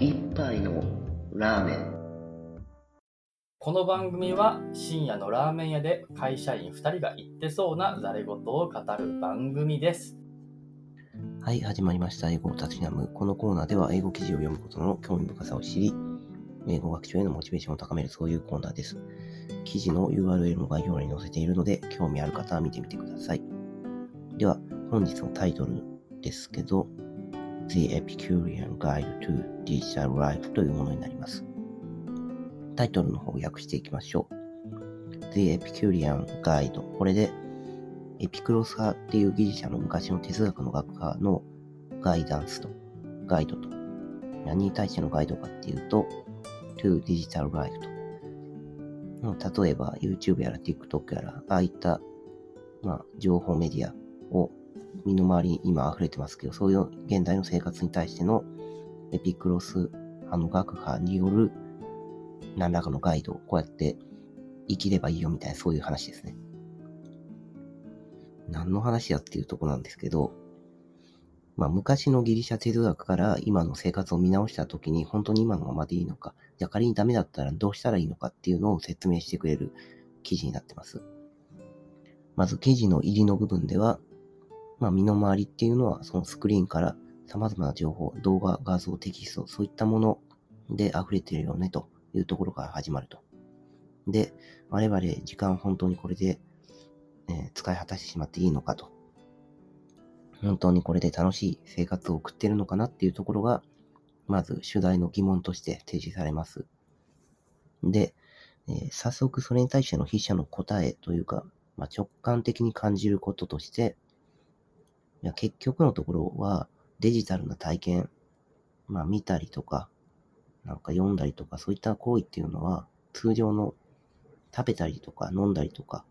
一杯のラーメンこの番組は深夜のラーメン屋で会社員2人が言ってそうなざれ言を語る番組です。はい、始まりました。英語をたしなむ。このコーナーでは英語記事を読むことの興味深さを知り、英語学習へのモチベーションを高めるそういうコーナーです。記事の URL の概要欄に載せているので、興味ある方は見てみてください。では、本日のタイトルですけど、The Epicurean Guide to Digital Life というものになります。タイトルの方を訳していきましょう。The Epicurean Guide。これで、エピクロス派っていうギリシャの昔の哲学の学科のガイダンスと、ガイドと。何に対してのガイドかっていうと、to digital life と。例えば YouTube やら TikTok やら、ああいった、まあ、情報メディアを身の回りに今溢れてますけど、そういう現代の生活に対してのエピクロス派の学派による何らかのガイドをこうやって生きればいいよみたいなそういう話ですね。何の話やっていうとこなんですけど、まあ昔のギリシャ哲学から今の生活を見直したときに本当に今のままでいいのか、じゃ仮にダメだったらどうしたらいいのかっていうのを説明してくれる記事になってます。まず記事の入りの部分では、まあ身の回りっていうのはそのスクリーンから様々な情報、動画、画像、テキスト、そういったもので溢れてるよねというところから始まると。で、我々時間本当にこれでえ使い果たしてしまっていいのかと。本当にこれで楽しい生活を送ってるのかなっていうところが、まず主題の疑問として提示されます。で、えー早速それに対しての筆者の答えというか、まあ、直感的に感じることとして、いや結局のところはデジタルな体験、まあ見たりとか、なんか読んだりとか、そういった行為っていうのは、通常の食べたりとか飲んだりとか、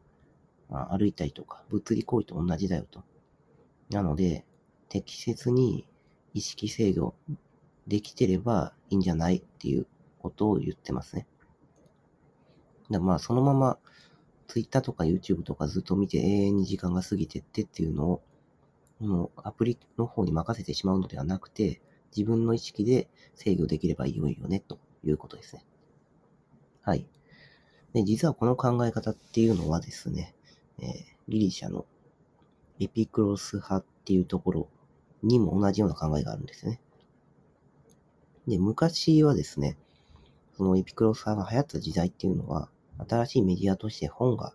まあ、歩いたりとか、物理行為と同じだよと。なので、適切に意識制御できてればいいんじゃないっていうことを言ってますね。でまあ、そのまま、Twitter とか YouTube とかずっと見て永遠に時間が過ぎてってっていうのを、もうアプリの方に任せてしまうのではなくて、自分の意識で制御できればいいよね、ということですね。はい。で、実はこの考え方っていうのはですね、えーギリシャのエピクロス派っていうところにも同じような考えがあるんですね。で、昔はですね、そのエピクロス派が流行った時代っていうのは、新しいメディアとして本が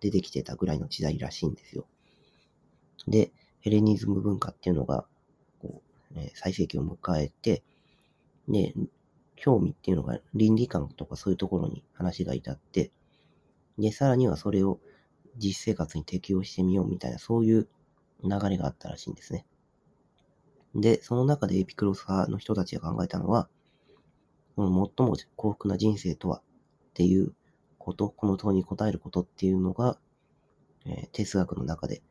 出てきてたぐらいの時代らしいんですよ。で、ヘレニズム文化っていうのが、こう、えー最盛期を迎えて、で、興味っていうのが倫理観とかそういうところに話が至って、で、さらにはそれを実生活に適用してみようみたいな、そういう流れがあったらしいんですね。で、その中でエピクロス派の人たちが考えたのは、この最も幸福な人生とはっていうこと、この問いに答えることっていうのが、えー哲学の中で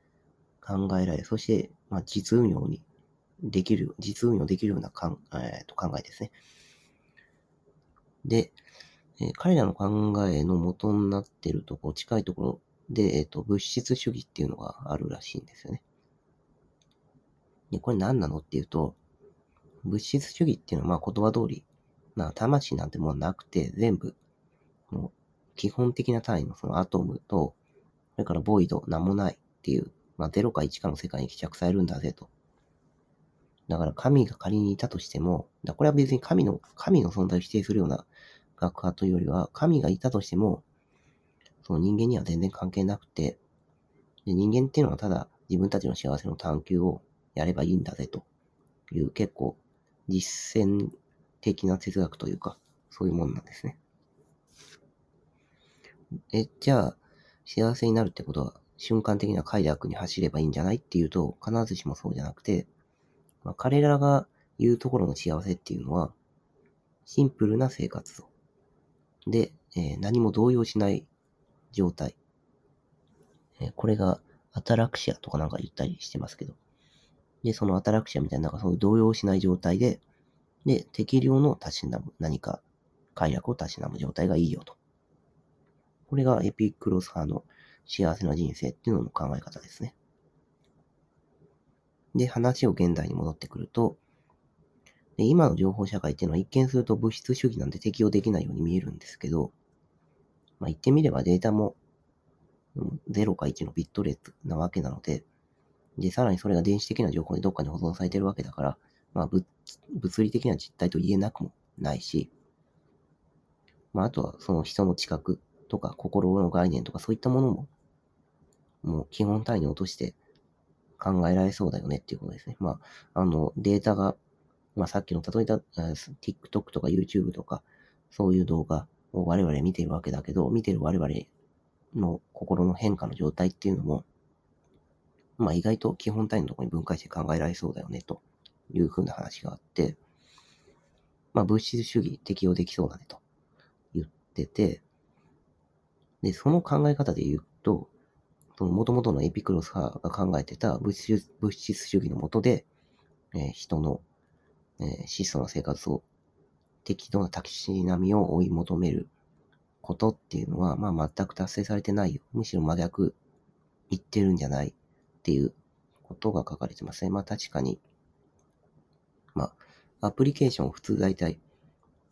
考えられ、そして、まあ、実運用にできる、実運用できるようなかん、えーと考えですね。で、えー彼らの考えの元になっているところ、近いところで、えっ、と、物質主義っていうのがあるらしいんですよね。で、これ何なのっていうと、物質主義っていうのは、まあ言葉通り、まあ魂なんてもんなくて、全部、もう基本的な単位のそのアトムと、それからボイド、なんもないっていう、まあ0か1かの世界に帰着されるんだぜと。だから神が仮にいたとしても、だこれは別に神の、神の存在を否定するような学派というよりは、神がいたとしても、その人間には全然関係なくて、で人間っていうのはただ自分たちの幸せの探求をやればいいんだぜという結構実践的な哲学というか、そういうもんなんですね。え、じゃあ、幸せになるってことは瞬間的な快楽に走ればいいんじゃないっていうと、必ずしもそうじゃなくて、まあ、彼らが言うところの幸せっていうのは、シンプルな生活を。で、えー何も動揺しない状態。えーこれがアタラクシアとかなんか言ったりしてますけど。で、そのアタラクシアみたいな、なんかそういう動揺しない状態で、で、適量のたしなむ、何か快楽をたしなむ状態がいいよと。これがエピクロス派の幸せな人生っていうのの考え方ですね。で、話を現代に戻ってくると、で、今の情報社会っていうのは一見すると物質主義なんで適用できないように見えるんですけど、まあ言ってみればデータも0か1のビット列なわけなので、で、さらにそれが電子的な情報でどっかに保存されてるわけだから、まあ物理的な実態と言えなくもないし、まああとはその人の知覚とか心の概念とかそういったものも、もう基本単位に落として考えられそうだよねっていうことですね。まあ、あの、データが、まあさっきの例えた TikTok とか YouTube とか、そういう動画を我々見てるわけだけど、見てる我々の心の変化の状態っていうのも、まあ意外と基本単位のところに分解して考えられそうだよねというふうな話があって、まあ物質主義適用できそうだねと言ってて、で、その考え方で言うと、その元々のエピクロス派が考えてた物質物質主義のもとで、えー、人の、えー、質素な生活を適度なタキシ並みを追い求めることっていうのは、まあ全く達成されてないよ。むしろ真逆言ってるんじゃないっていうことが書かれてますね。まあ確かに、まあ、アプリケーションを普通大体、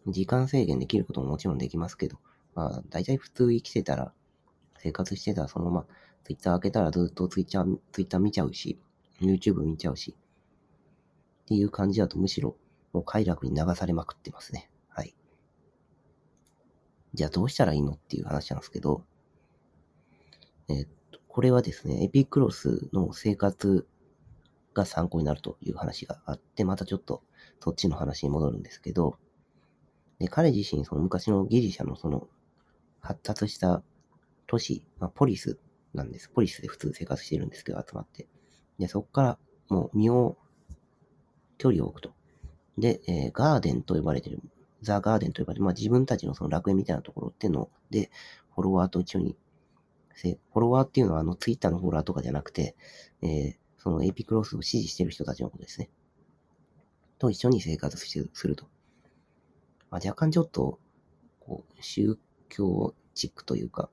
時間制限できることももちろんできますけど、まあ大体普通生きてたら、生活してたらそのまま、ツイッター開けたらずっとツイッター、ツイッター見ちゃうし、YouTube 見ちゃうし、っていう感じだとむしろ、もう快楽に流されまくってますね。はいじゃあどうしたらいいのっていう話なんですけど、えっと、これはですね、エピクロスの生活が参考になるという話があって、またちょっとそっちの話に戻るんですけど、で彼自身、その昔のギリシャのその発達した都市、まあ、ポリスなんです。ポリスで普通生活してるんですけど、集まって。で、そこからもう身を、距離を置くと。で、えー、ガーデンと呼ばれてるザ・ガーデンと呼ばれる、まあ、自分たちのその楽園みたいなところっていうので、フォロワーと一緒に、フォロワーっていうのはあのツイッターのフォロワーとかじゃなくて、えー、そのエピクロスを支持してる人たちのことですね。と一緒に生活してすると。まあ、若干ちょっと、こう、宗教チックというか、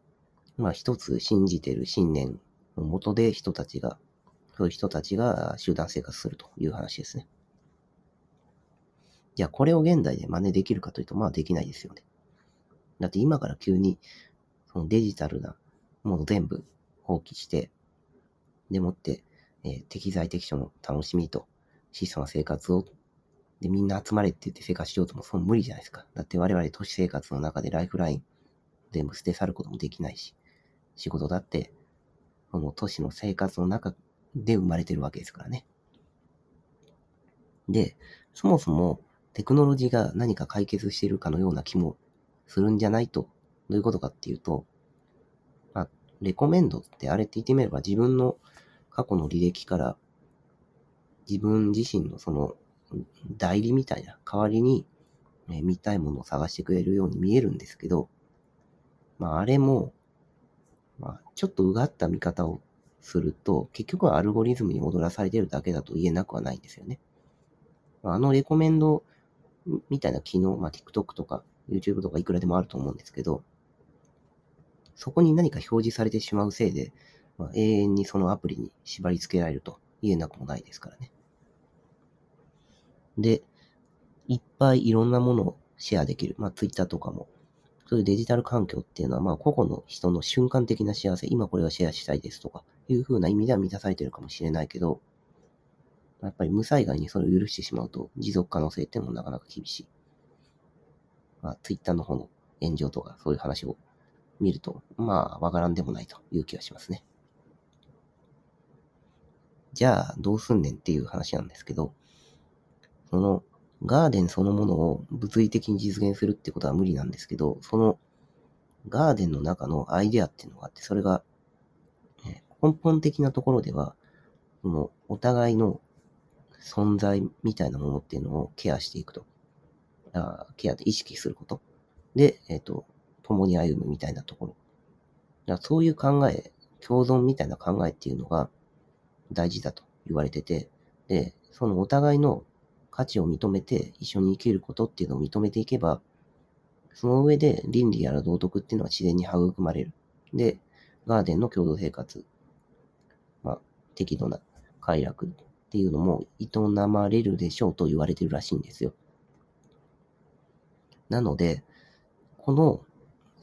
まあ一つ信じてる信念のもとで人たちが、そういう人たちが集団生活するという話ですね。じゃあこれを現代で真似できるかというと、まあできないですよね。だって今から急に、そのデジタルなもの全部放棄して、でもって、えー、適材適所の楽しみと質素な生活を、で、みんな集まれって言って生活しようともそう無理じゃないですか。だって我々都市生活の中でライフライン全部捨て去ることもできないし、仕事だって、この都市の生活の中で生まれてるわけですからね。で、そもそも、テクノロジーが何か解決しているかのような気もするんじゃないと。どういうことかっていうと、まあ、レコメンドってあれって言ってみれば自分の過去の履歴から自分自身のその代理みたいな代わりに、見たいものを探してくれるように見えるんですけど、まああれも、ちょっとうがった見方をすると、結局はアルゴリズムに踊らされてるだけだと言えなくはないんですよね。あのレコメンドみたいな機能、まあ、TikTok とか YouTube とかいくらでもあると思うんですけど、そこに何か表示されてしまうせいで、まあ、永遠にそのアプリに縛り付けられると言えなくもないですからね。で、いっぱいいろんなものをシェアできる。まあ、Twitter とかも。そういうデジタル環境っていうのは、まあ、個々の人の瞬間的な幸せ、今これをシェアしたいですとか、いう風な意味では満たされてるかもしれないけど、やっぱり無災害にそれを許してしまうと、持続可能性っていうのもなかなか厳しい。まあ、ツイッターの方の炎上とか、そういう話を見ると、まあ、わからんでもないという気がしますね。じゃあ、どうすんねんっていう話なんですけど、その、ガーデンそのものを物理的に実現するってことは無理なんですけど、その、ガーデンの中のアイデアっていうのがあって、それが、根本的なところでは、その、お互いの存在みたいなものっていうのをケアしていくと。あケアで意識すること。で、えっ、ー、と、共に歩むみたいなところ。だそういう考え、共存みたいな考えっていうのが大事だと言われてて、で、そのお互いの価値を認めて一緒に生きることっていうのを認めていけば、その上で倫理やら道徳っていうのは自然に育まれる。で、ガーデンの共同生活、まあ、適度な快楽っていうのも営まれるでしょうと言われてるらしいんですよ。なので、この、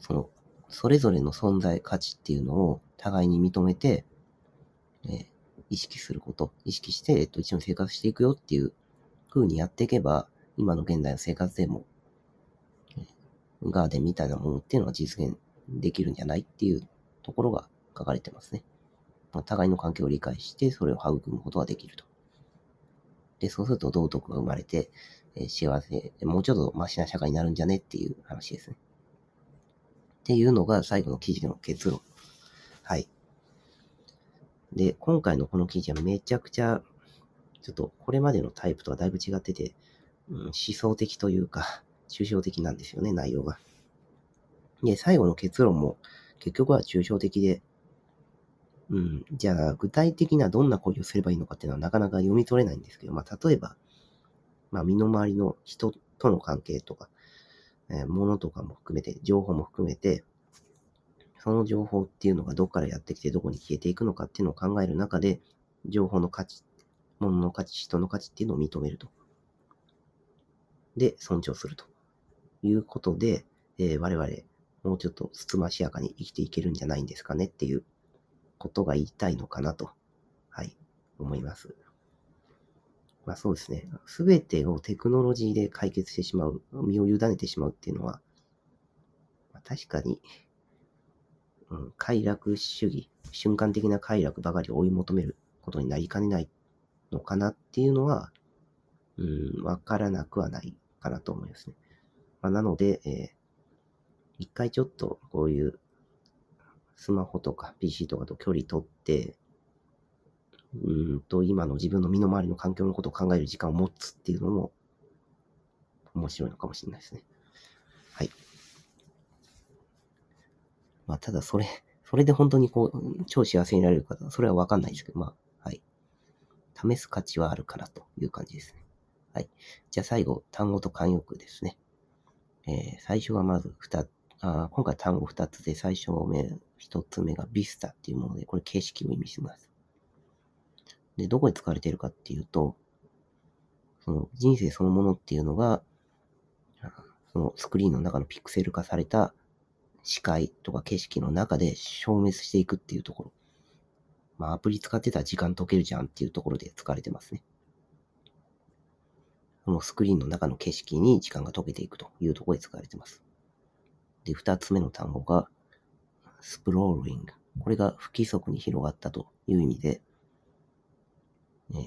その、それぞれの存在価値っていうのを互いに認めて、えー意識すること、意識して、えっと、一緒に生活していくよっていう風にやっていけば、今の現代の生活でも、ガーデンみたいなものっていうのは実現できるんじゃないっていうところが書かれてますね。まあ互いの関係を理解して、それを育むことができると。で、そうすると道徳が生まれて、えー幸せ、もうちょっとマシな社会になるんじゃねっていう話ですね。っていうのが最後の記事の結論。はい。で、今回のこの記事はめちゃくちゃ、ちょっとこれまでのタイプとはだいぶ違ってて、うん、思想的というか、抽象的なんですよね、内容が。で、最後の結論も結局は抽象的で、うん、じゃあ具体的などんな行為をすればいいのかっていうのはなかなか読み取れないんですけど、まあ例えば、まあ身の回りの人との関係とか、えー物とかも含めて、情報も含めて、その情報っていうのがどこからやってきてどこに消えていくのかっていうのを考える中で、情報の価値、物の価値、人の価値っていうのを認めると。で、尊重するということで、えー我々、もうちょっとつつましやかに生きていけるんじゃないんですかねっていうことが言いたいのかなと、はい、思います。まあそうですね。すべてをテクノロジーで解決してしまう、身を委ねてしまうっていうのは、まあ確かに、うん、快楽主義、瞬間的な快楽ばかりを追い求めることになりかねないのかなっていうのは、うん、わからなくはないかなと思いますね。まあ、なので、えー一回ちょっとこういうスマホとか PC とかと距離取って、うんと今の自分の身の回りの環境のことを考える時間を持つっていうのも面白いのかもしれないですね。はい。まあ、ただそれ、それで本当にこう、超幸せになれるか、それはわかんないですけど、まあ、試す価値はあるかなという感じですね。はい。じゃあ最後、単語と慣用句ですね。えー最初はまず二つ、あ今回単語二つで最初目、一つ目がビスタっていうもので、これ景色を意味します。で、どこで使われているかっていうと、その人生そのものっていうのが、そのスクリーンの中のピクセル化された視界とか景色の中で消滅していくっていうところ。まあ、アプリ使ってたら時間解けるじゃんっていうところで使われてますね。そのスクリーンの中の景色に時間が解けていくというところで使われてます。で、二つ目の単語が、スプローリング。これが不規則に広がったという意味で、えー、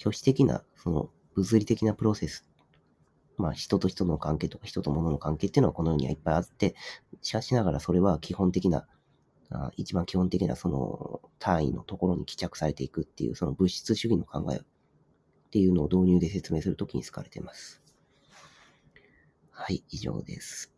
挙手的な、その物理的なプロセス。まあ、人と人の関係とか人と物の関係っていうのはこの世にはいっぱいあって、しかしながらそれは基本的な、一番基本的なその単位のところに帰着されていくっていう、その物質主義の考えっていうのを導入で説明するときに使われています。はい、以上です。